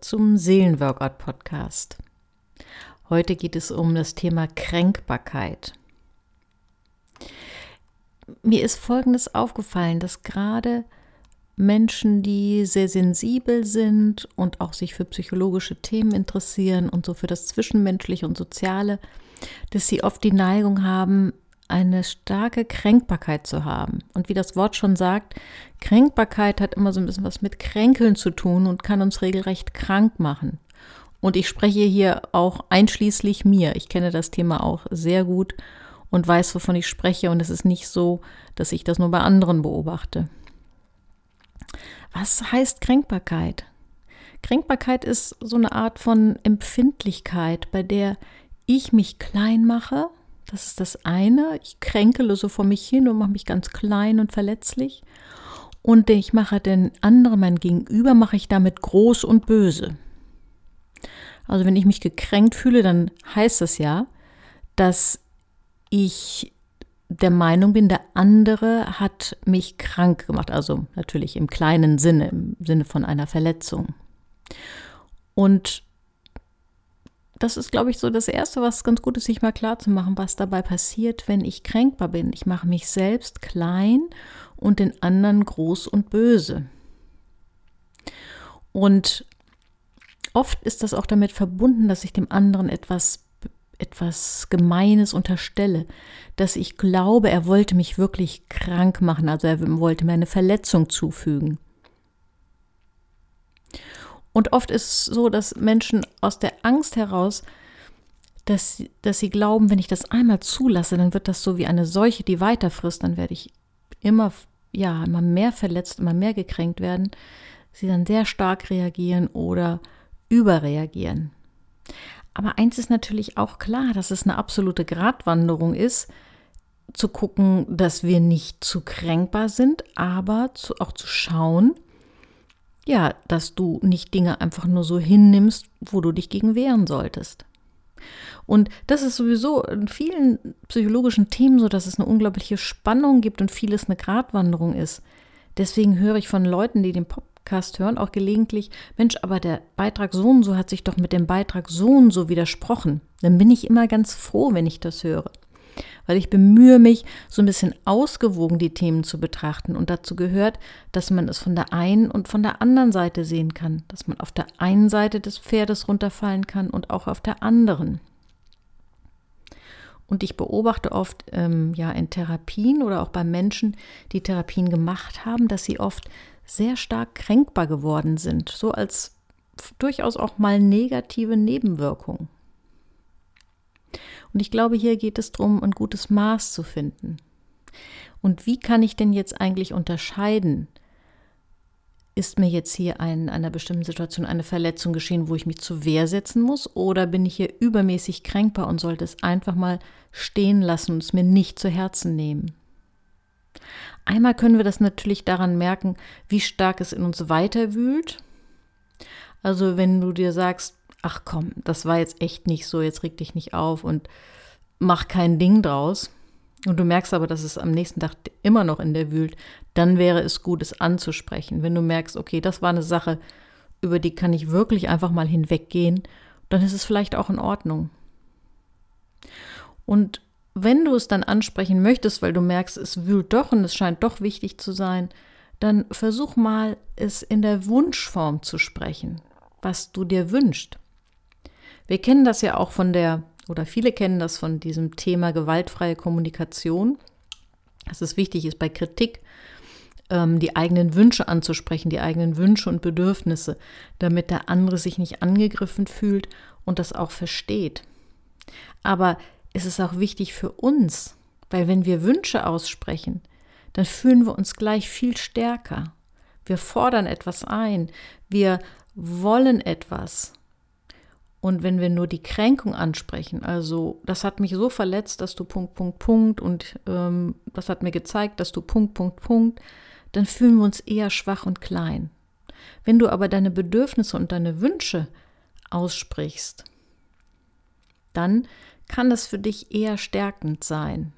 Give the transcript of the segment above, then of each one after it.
zum Seelenworkout Podcast. Heute geht es um das Thema Kränkbarkeit. Mir ist Folgendes aufgefallen, dass gerade Menschen, die sehr sensibel sind und auch sich für psychologische Themen interessieren und so für das Zwischenmenschliche und Soziale, dass sie oft die Neigung haben, eine starke Kränkbarkeit zu haben. Und wie das Wort schon sagt, Kränkbarkeit hat immer so ein bisschen was mit Kränkeln zu tun und kann uns regelrecht krank machen. Und ich spreche hier auch einschließlich mir. Ich kenne das Thema auch sehr gut und weiß, wovon ich spreche. Und es ist nicht so, dass ich das nur bei anderen beobachte. Was heißt Kränkbarkeit? Kränkbarkeit ist so eine Art von Empfindlichkeit, bei der ich mich klein mache das ist das eine. Ich kränkele so vor mich hin und mache mich ganz klein und verletzlich. Und ich mache den anderen, mein Gegenüber, mache ich damit groß und böse. Also wenn ich mich gekränkt fühle, dann heißt das ja, dass ich der Meinung bin, der andere hat mich krank gemacht. Also natürlich im kleinen Sinne, im Sinne von einer Verletzung. Und das ist, glaube ich, so das Erste, was ganz gut ist, sich mal klar zu machen, was dabei passiert, wenn ich kränkbar bin. Ich mache mich selbst klein und den anderen groß und böse. Und oft ist das auch damit verbunden, dass ich dem anderen etwas etwas Gemeines unterstelle, dass ich glaube, er wollte mich wirklich krank machen, also er wollte mir eine Verletzung zufügen. Und oft ist es so, dass Menschen aus der Angst heraus, dass, dass sie glauben, wenn ich das einmal zulasse, dann wird das so wie eine Seuche, die weiterfrisst, dann werde ich immer, ja, immer mehr verletzt, immer mehr gekränkt werden, sie dann sehr stark reagieren oder überreagieren. Aber eins ist natürlich auch klar, dass es eine absolute Gratwanderung ist, zu gucken, dass wir nicht zu kränkbar sind, aber zu, auch zu schauen, ja, dass du nicht Dinge einfach nur so hinnimmst, wo du dich gegen wehren solltest. Und das ist sowieso in vielen psychologischen Themen so, dass es eine unglaubliche Spannung gibt und vieles eine Gratwanderung ist. Deswegen höre ich von Leuten, die den Podcast hören, auch gelegentlich, Mensch, aber der Beitrag so und so hat sich doch mit dem Beitrag so und so widersprochen. Dann bin ich immer ganz froh, wenn ich das höre weil ich bemühe mich, so ein bisschen ausgewogen die Themen zu betrachten. Und dazu gehört, dass man es von der einen und von der anderen Seite sehen kann, dass man auf der einen Seite des Pferdes runterfallen kann und auch auf der anderen. Und ich beobachte oft ähm, ja in Therapien oder auch bei Menschen, die Therapien gemacht haben, dass sie oft sehr stark kränkbar geworden sind, so als durchaus auch mal negative Nebenwirkungen. Und ich glaube, hier geht es darum, ein gutes Maß zu finden. Und wie kann ich denn jetzt eigentlich unterscheiden? Ist mir jetzt hier in einer bestimmten Situation eine Verletzung geschehen, wo ich mich zur Wehr setzen muss? Oder bin ich hier übermäßig kränkbar und sollte es einfach mal stehen lassen und es mir nicht zu Herzen nehmen? Einmal können wir das natürlich daran merken, wie stark es in uns weiterwühlt. Also wenn du dir sagst, ach komm, das war jetzt echt nicht so, jetzt reg dich nicht auf und mach kein Ding draus. Und du merkst aber, dass es am nächsten Tag immer noch in der wühlt, dann wäre es gut, es anzusprechen. Wenn du merkst, okay, das war eine Sache, über die kann ich wirklich einfach mal hinweggehen, dann ist es vielleicht auch in Ordnung. Und wenn du es dann ansprechen möchtest, weil du merkst, es wühlt doch und es scheint doch wichtig zu sein, dann versuch mal, es in der Wunschform zu sprechen, was du dir wünschst. Wir kennen das ja auch von der, oder viele kennen das von diesem Thema gewaltfreie Kommunikation, dass es wichtig ist bei Kritik, ähm, die eigenen Wünsche anzusprechen, die eigenen Wünsche und Bedürfnisse, damit der andere sich nicht angegriffen fühlt und das auch versteht. Aber es ist auch wichtig für uns, weil wenn wir Wünsche aussprechen, dann fühlen wir uns gleich viel stärker. Wir fordern etwas ein, wir wollen etwas und wenn wir nur die Kränkung ansprechen, also das hat mich so verletzt, dass du Punkt, Punkt, Punkt und ähm, das hat mir gezeigt, dass du Punkt, Punkt, Punkt, dann fühlen wir uns eher schwach und klein. Wenn du aber deine Bedürfnisse und deine Wünsche aussprichst, dann kann das für dich eher stärkend sein.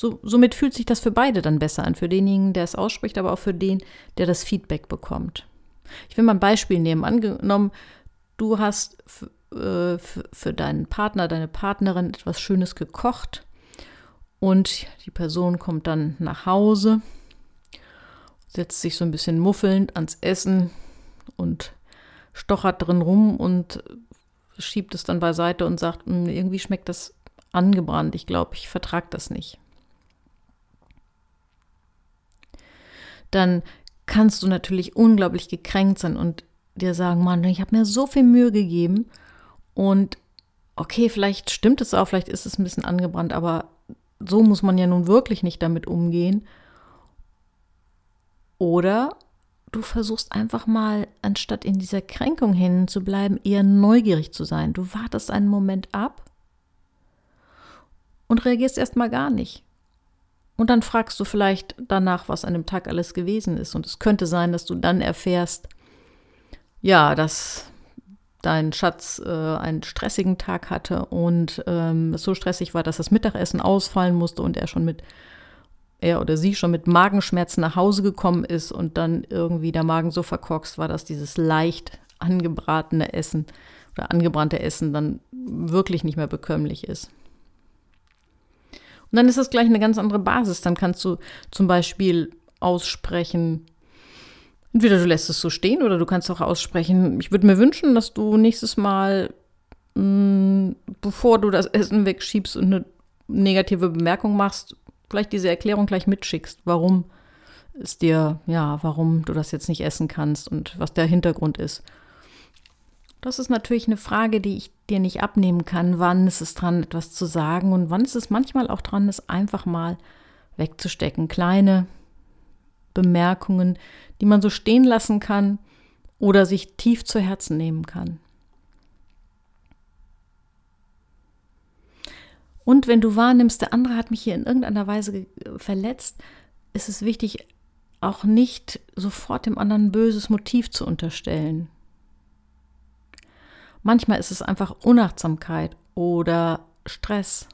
So, somit fühlt sich das für beide dann besser an. Für denjenigen, der es ausspricht, aber auch für den, der das Feedback bekommt. Ich will mal ein Beispiel nehmen. Angenommen, du hast äh, für deinen Partner, deine Partnerin etwas Schönes gekocht und die Person kommt dann nach Hause, setzt sich so ein bisschen muffelnd ans Essen und stochert drin rum und schiebt es dann beiseite und sagt, hm, irgendwie schmeckt das angebrannt. Ich glaube, ich vertrage das nicht. Dann kannst du natürlich unglaublich gekränkt sein und dir sagen, Mann, ich habe mir so viel Mühe gegeben und okay, vielleicht stimmt es auch, vielleicht ist es ein bisschen angebrannt, aber so muss man ja nun wirklich nicht damit umgehen. Oder du versuchst einfach mal, anstatt in dieser Kränkung hin zu bleiben, eher neugierig zu sein. Du wartest einen Moment ab und reagierst erstmal gar nicht. Und dann fragst du vielleicht danach, was an dem Tag alles gewesen ist. Und es könnte sein, dass du dann erfährst, ja, dass dein Schatz äh, einen stressigen Tag hatte und ähm, es so stressig war, dass das Mittagessen ausfallen musste und er schon mit er oder sie schon mit Magenschmerzen nach Hause gekommen ist und dann irgendwie der Magen so verkorkst war, dass dieses leicht angebratene Essen oder angebrannte Essen dann wirklich nicht mehr bekömmlich ist. Und dann ist das gleich eine ganz andere Basis. Dann kannst du zum Beispiel aussprechen, entweder du lässt es so stehen oder du kannst auch aussprechen, ich würde mir wünschen, dass du nächstes Mal, mh, mm, bevor du das Essen wegschiebst und eine negative Bemerkung machst, vielleicht diese Erklärung gleich mitschickst, warum es dir, ja, warum du das jetzt nicht essen kannst und was der Hintergrund ist. Das ist natürlich eine Frage, die ich dir nicht abnehmen kann. Wann ist es dran, etwas zu sagen und wann ist es manchmal auch dran, es einfach mal wegzustecken. Kleine Bemerkungen, die man so stehen lassen kann oder sich tief zu Herzen nehmen kann. Und wenn du wahrnimmst, der andere hat mich hier in irgendeiner Weise verletzt, ist es wichtig, auch nicht sofort dem anderen ein böses Motiv zu unterstellen. Manchmal ist es einfach Unachtsamkeit oder Stress.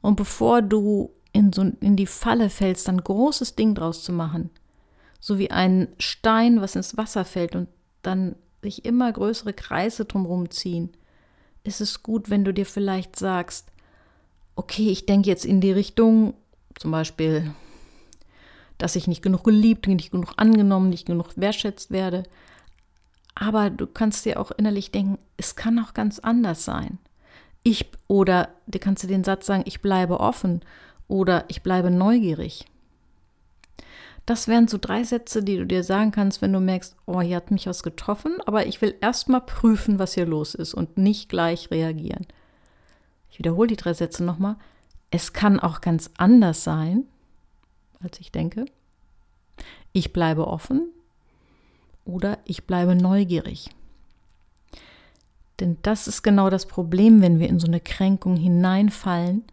Und bevor du in, so, in die Falle fällst, dann großes Ding draus zu machen, so wie ein Stein, was ins Wasser fällt und dann sich immer größere Kreise drumherum ziehen, ist es gut, wenn du dir vielleicht sagst, okay, ich denke jetzt in die Richtung, zum Beispiel, dass ich nicht genug geliebt, nicht genug angenommen, nicht genug wertschätzt werde. Aber du kannst dir auch innerlich denken, es kann auch ganz anders sein. Ich oder du kannst dir den Satz sagen, ich bleibe offen oder ich bleibe neugierig. Das wären so drei Sätze, die du dir sagen kannst, wenn du merkst, oh, hier hat mich was getroffen, aber ich will erstmal prüfen, was hier los ist und nicht gleich reagieren. Ich wiederhole die drei Sätze nochmal. Es kann auch ganz anders sein, als ich denke. Ich bleibe offen oder ich bleibe neugierig. Denn das ist genau das Problem, wenn wir in so eine Kränkung hineinfallen.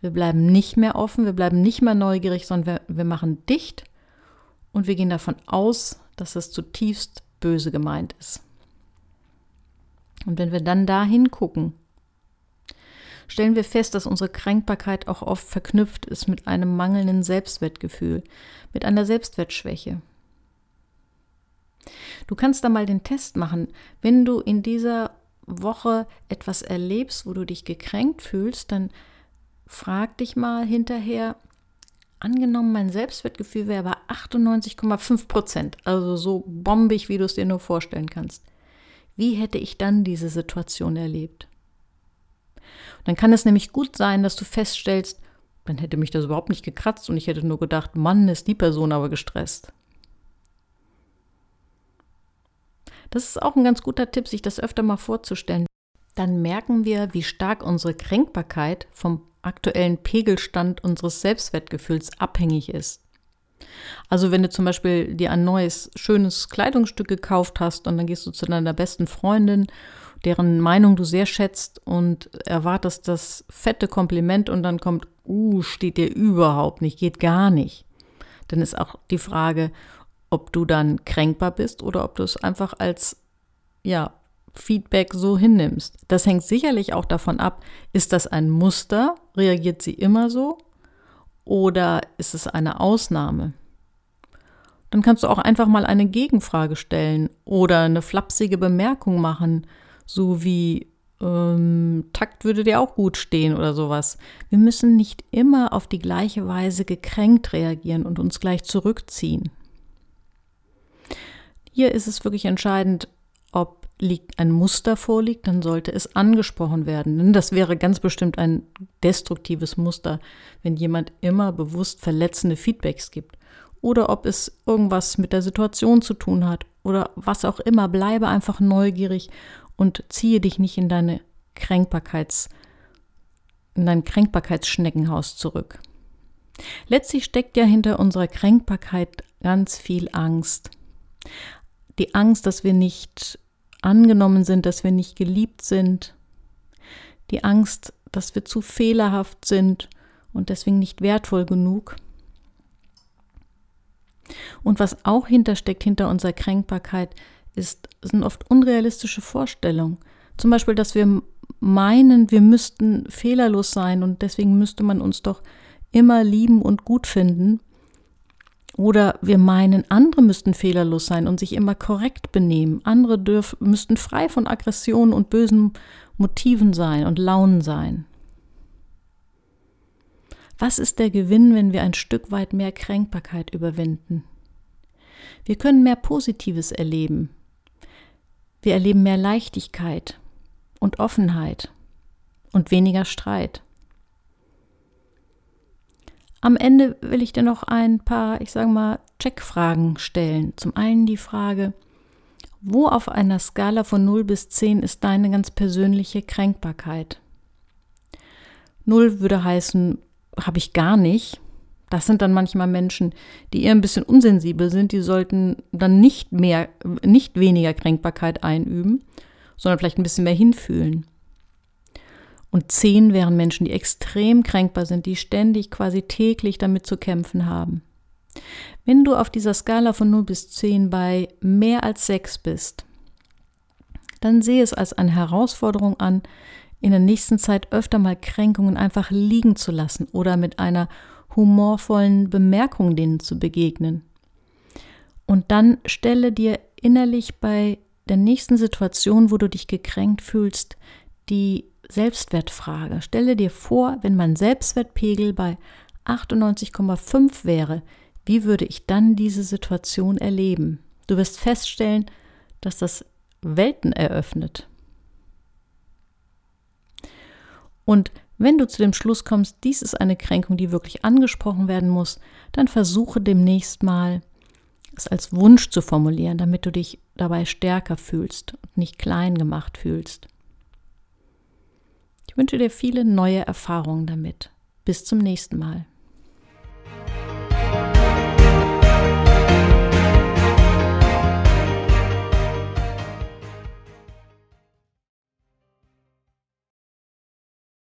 Wir bleiben nicht mehr offen, wir bleiben nicht mehr neugierig, sondern wir, wir machen dicht und wir gehen davon aus, dass es zutiefst böse gemeint ist. Und wenn wir dann da hingucken, stellen wir fest, dass unsere Kränkbarkeit auch oft verknüpft ist mit einem mangelnden Selbstwertgefühl, mit einer Selbstwertschwäche. Du kannst da mal den Test machen. Wenn du in dieser Woche etwas erlebst, wo du dich gekränkt fühlst, dann frag dich mal hinterher, angenommen, mein Selbstwertgefühl wäre bei 98,5 Prozent, also so bombig, wie du es dir nur vorstellen kannst. Wie hätte ich dann diese Situation erlebt? Und dann kann es nämlich gut sein, dass du feststellst, dann hätte mich das überhaupt nicht gekratzt und ich hätte nur gedacht, Mann, ist die Person aber gestresst. Das ist auch ein ganz guter Tipp, sich das öfter mal vorzustellen. Dann merken wir, wie stark unsere Kränkbarkeit vom aktuellen Pegelstand unseres Selbstwertgefühls abhängig ist. Also wenn du zum Beispiel dir ein neues, schönes Kleidungsstück gekauft hast und dann gehst du zu deiner besten Freundin, deren Meinung du sehr schätzt und erwartest das fette Kompliment und dann kommt, uh, steht dir überhaupt nicht, geht gar nicht. Dann ist auch die Frage, ob du dann kränkbar bist oder ob du es einfach als, ja, Feedback so hinnimmst. Das hängt sicherlich auch davon ab, ist das ein Muster, reagiert sie immer so oder ist es eine Ausnahme? Dann kannst du auch einfach mal eine Gegenfrage stellen oder eine flapsige Bemerkung machen, so wie ähm, Takt würde dir auch gut stehen oder sowas. Wir müssen nicht immer auf die gleiche Weise gekränkt reagieren und uns gleich zurückziehen. Hier ist es wirklich entscheidend, ob liegt ein Muster vorliegt, dann sollte es angesprochen werden. Denn das wäre ganz bestimmt ein destruktives Muster, wenn jemand immer bewusst verletzende Feedbacks gibt. Oder ob es irgendwas mit der Situation zu tun hat oder was auch immer. Bleibe einfach neugierig und ziehe dich nicht in deine Kränkbarkeits, in dein Kränkbarkeitsschneckenhaus zurück. Letztlich steckt ja hinter unserer Kränkbarkeit ganz viel Angst. Die Angst, dass wir nicht angenommen sind, dass wir nicht geliebt sind. Die Angst, dass wir zu fehlerhaft sind und deswegen nicht wertvoll genug. Und was auch hintersteckt hinter unserer Kränkbarkeit, ist, sind oft unrealistische Vorstellungen. Zum Beispiel, dass wir meinen, wir müssten fehlerlos sein und deswegen müsste man uns doch immer lieben und gut finden. Oder wir meinen, andere müssten fehlerlos sein und sich immer korrekt benehmen. Andere dürf, müssten frei von Aggressionen und bösen Motiven sein und Launen sein. Was ist der Gewinn, wenn wir ein Stück weit mehr Kränkbarkeit überwinden? Wir können mehr Positives erleben. Wir erleben mehr Leichtigkeit und Offenheit und weniger Streit. Am Ende will ich dir noch ein paar, ich sage mal, Checkfragen stellen. Zum einen die Frage, wo auf einer Skala von 0 bis 10 ist deine ganz persönliche Kränkbarkeit? 0 würde heißen, habe ich gar nicht. Das sind dann manchmal Menschen, die eher ein bisschen unsensibel sind, die sollten dann nicht mehr, nicht weniger Kränkbarkeit einüben, sondern vielleicht ein bisschen mehr hinfühlen. Und zehn wären Menschen, die extrem kränkbar sind, die ständig quasi täglich damit zu kämpfen haben. Wenn du auf dieser Skala von 0 bis 10 bei mehr als 6 bist, dann sehe es als eine Herausforderung an, in der nächsten Zeit öfter mal Kränkungen einfach liegen zu lassen oder mit einer humorvollen Bemerkung denen zu begegnen. Und dann stelle dir innerlich bei der nächsten Situation, wo du dich gekränkt fühlst, die Selbstwertfrage. Stelle dir vor, wenn mein Selbstwertpegel bei 98,5 wäre, wie würde ich dann diese Situation erleben? Du wirst feststellen, dass das Welten eröffnet. Und wenn du zu dem Schluss kommst, dies ist eine Kränkung, die wirklich angesprochen werden muss, dann versuche demnächst mal, es als Wunsch zu formulieren, damit du dich dabei stärker fühlst und nicht klein gemacht fühlst. Ich wünsche dir viele neue Erfahrungen damit. Bis zum nächsten Mal.